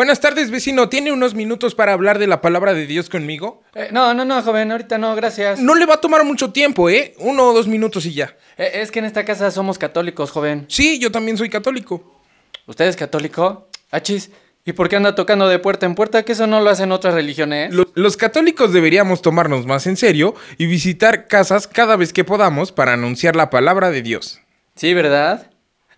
Buenas tardes, vecino. ¿Tiene unos minutos para hablar de la palabra de Dios conmigo? Eh, no, no, no, joven, ahorita no, gracias. No le va a tomar mucho tiempo, ¿eh? Uno o dos minutos y ya. Eh, es que en esta casa somos católicos, joven. Sí, yo también soy católico. ¿Usted es católico? Achis. ¿Y por qué anda tocando de puerta en puerta? Que eso no lo hacen otras religiones. Lo- los católicos deberíamos tomarnos más en serio y visitar casas cada vez que podamos para anunciar la palabra de Dios. Sí, ¿verdad?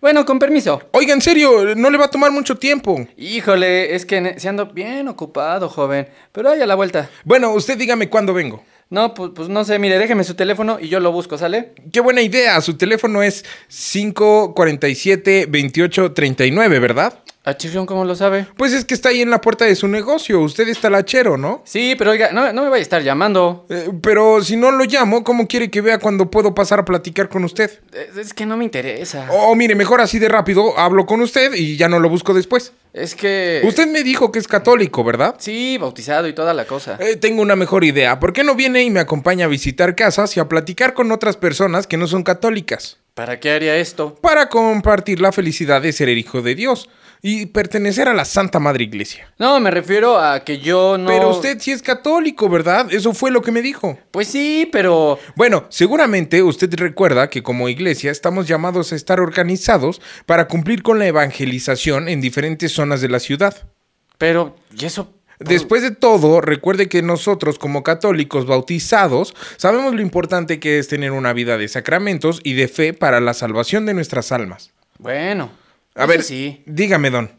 Bueno, con permiso. Oiga, en serio, no le va a tomar mucho tiempo. Híjole, es que se ando bien ocupado, joven. Pero ahí a la vuelta. Bueno, usted dígame cuándo vengo. No, pues, pues no sé, mire, déjeme su teléfono y yo lo busco, ¿sale? Qué buena idea. Su teléfono es 547-2839, ¿verdad? Achirrión, ¿cómo lo sabe? Pues es que está ahí en la puerta de su negocio. Usted está lachero, ¿no? Sí, pero oiga, no, no me vaya a estar llamando. Eh, pero si no lo llamo, ¿cómo quiere que vea cuando puedo pasar a platicar con usted? Es, que no me interesa. O mire, mejor así de rápido, hablo con usted y ya no lo busco después. Es que... Usted me dijo que es católico, ¿verdad? Sí, bautizado y toda la cosa. Eh, tengo una mejor idea. ¿Por qué no viene y me acompaña a visitar casas y a platicar con otras personas que no son católicas? ¿Para qué haría esto? Para compartir la felicidad de ser el hijo de Dios y pertenecer a la Santa Madre Iglesia. No, me refiero a que yo no... Pero usted sí es católico, ¿verdad? Eso fue lo que me dijo. Pues sí, pero... Bueno, seguramente usted recuerda que como iglesia estamos llamados a estar organizados para cumplir con la evangelización en diferentes zonas de la ciudad. Pero... ¿Y eso? Después de todo, recuerde que nosotros como católicos bautizados sabemos lo importante que es tener una vida de sacramentos y de fe para la salvación de nuestras almas. Bueno. A eso ver, Sí. dígame, don.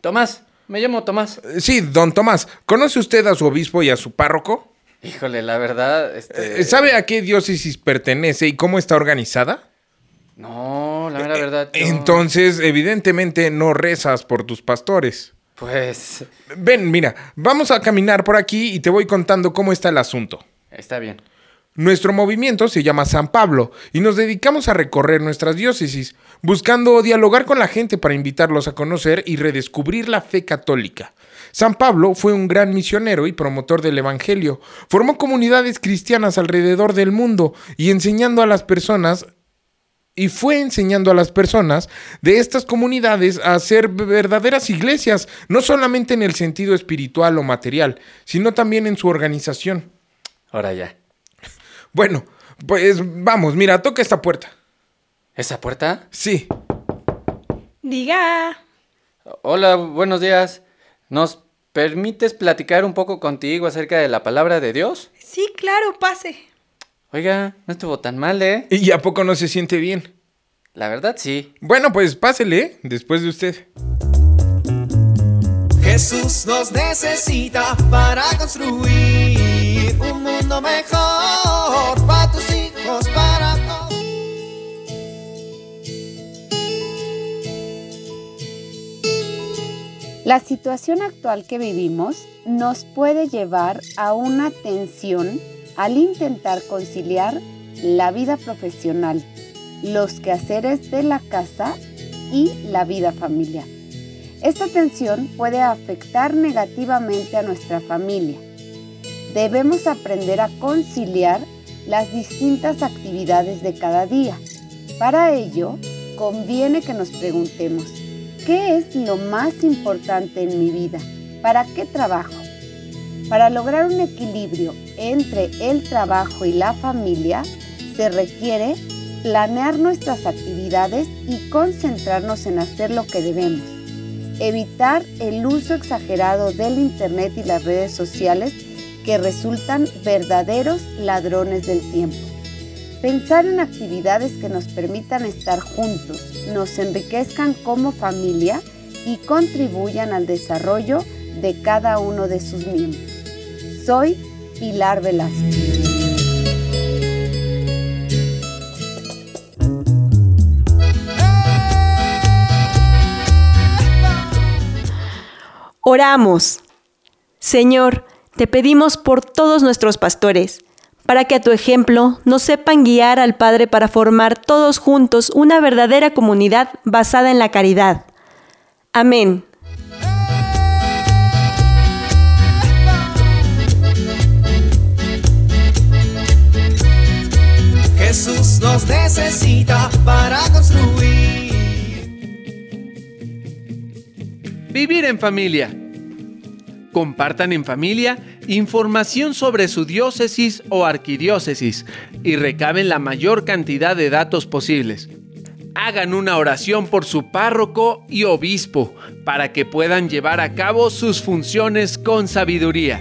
Tomás, me llamo Tomás. Eh, Sí, don Tomás, ¿conoce usted a su obispo y a su párroco? Híjole, la verdad, este... Eh, ¿Sabe a qué diócesis pertenece y cómo está organizada? No, la mera verdad... yo- Entonces, evidentemente no rezas por tus pastores. Pues... Ven, mira, vamos a caminar por aquí y te voy contando cómo está el asunto. Está bien. Nuestro movimiento se llama San Pablo y nos dedicamos a recorrer nuestras diócesis, buscando dialogar con la gente para invitarlos a conocer y redescubrir la fe católica. San Pablo fue un gran misionero y promotor del Evangelio. Formó comunidades cristianas alrededor del mundo y enseñando a las personas y fue enseñando a las personas de estas comunidades a ser verdaderas iglesias, no solamente en el sentido espiritual o material, sino también en su organización. Ahora ya. Bueno, pues vamos, mira, toca esta puerta. ¿Esa puerta? Sí. Diga. Hola, buenos días. ¿Nos permites platicar un poco contigo acerca de la palabra de Dios? Sí, claro, pase. Oiga, no estuvo tan mal, ¿eh? ¿Y a poco no se siente bien? La verdad, sí. Bueno, pues pásele, ¿eh? después de usted. Jesús nos necesita para construir un mundo mejor para tus hijos, para todos. La situación actual que vivimos nos puede llevar a una tensión al intentar conciliar la vida profesional, los quehaceres de la casa y la vida familiar. Esta tensión puede afectar negativamente a nuestra familia. Debemos aprender a conciliar las distintas actividades de cada día. Para ello, conviene que nos preguntemos, ¿qué es lo más importante en mi vida? ¿Para qué trabajo? Para lograr un equilibrio entre el trabajo y la familia, se requiere planear nuestras actividades y concentrarnos en hacer lo que debemos. Evitar el uso exagerado del Internet y las redes sociales que resultan verdaderos ladrones del tiempo. Pensar en actividades que nos permitan estar juntos, nos enriquezcan como familia y contribuyan al desarrollo de cada uno de sus miembros. Soy Pilar Velázquez. Oramos. Señor, te pedimos por todos nuestros pastores, para que a tu ejemplo nos sepan guiar al Padre para formar todos juntos una verdadera comunidad basada en la caridad. Amén. Jesús nos necesita para construir. Vivir en familia. Compartan en familia información sobre su diócesis o arquidiócesis y recaben la mayor cantidad de datos posibles. Hagan una oración por su párroco y obispo para que puedan llevar a cabo sus funciones con sabiduría.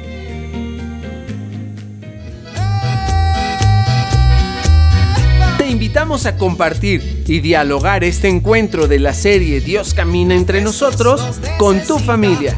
Te invitamos a compartir y dialogar este encuentro de la serie Dios camina entre nosotros con tu familia.